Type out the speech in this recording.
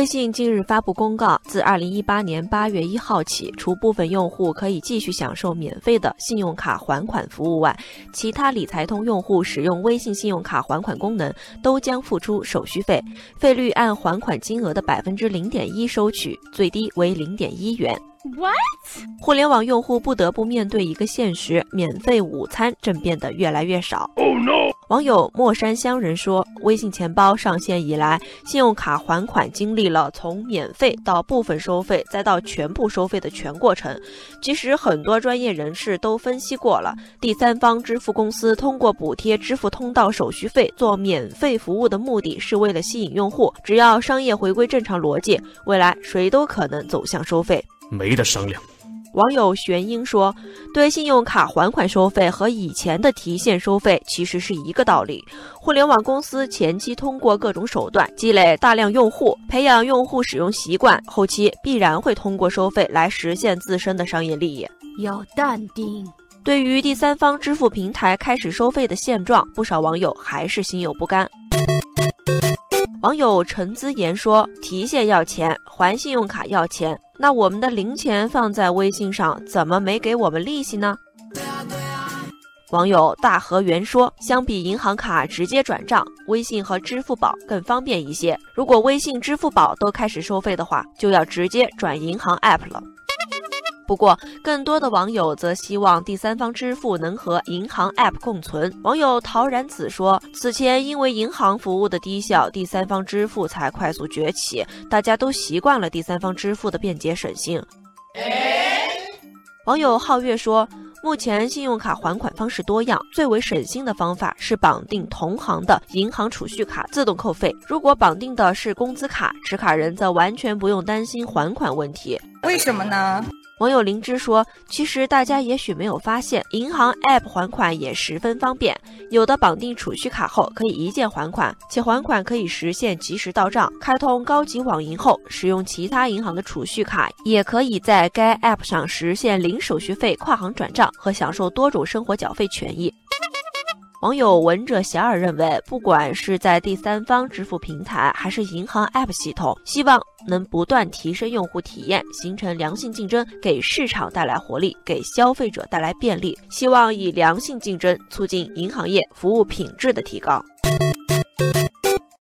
微信近日发布公告，自二零一八年八月一号起，除部分用户可以继续享受免费的信用卡还款服务外，其他理财通用户使用微信信用卡还款功能都将付出手续费，费率按还款金额的百分之零点一收取，最低为零点一元。What？互联网用户不得不面对一个现实：免费午餐正变得越来越少。Oh no！网友墨山乡人说，微信钱包上线以来，信用卡还款经历了从免费到部分收费，再到全部收费的全过程。其实很多专业人士都分析过了，第三方支付公司通过补贴支付通道手续费做免费服务的目的是为了吸引用户。只要商业回归正常逻辑，未来谁都可能走向收费。没得商量。网友玄英说：“对信用卡还款收费和以前的提现收费其实是一个道理。互联网公司前期通过各种手段积累大量用户，培养用户使用习惯，后期必然会通过收费来实现自身的商业利益。要淡定。”对于第三方支付平台开始收费的现状，不少网友还是心有不甘。网友陈姿言说：“提现要钱，还信用卡要钱，那我们的零钱放在微信上，怎么没给我们利息呢？”网友大河源说：“相比银行卡直接转账，微信和支付宝更方便一些。如果微信、支付宝都开始收费的话，就要直接转银行 app 了。”不过，更多的网友则希望第三方支付能和银行 App 共存。网友陶然子说：“此前因为银行服务的低效，第三方支付才快速崛起，大家都习惯了第三方支付的便捷省心。”网友皓月说。目前信用卡还款方式多样，最为省心的方法是绑定同行的银行储蓄卡自动扣费。如果绑定的是工资卡，持卡人则完全不用担心还款问题。为什么呢？网友灵芝说：“其实大家也许没有发现，银行 App 还款也十分方便。有的绑定储蓄卡后可以一键还款，且还款可以实现及时到账。开通高级网银后，使用其他银行的储蓄卡，也可以在该 App 上实现零手续费跨行转账和享受多种生活缴费权益。”网友闻者遐尔认为，不管是在第三方支付平台，还是银行 App 系统，希望能不断提升用户体验，形成良性竞争，给市场带来活力，给消费者带来便利。希望以良性竞争促进银行业服务品质的提高。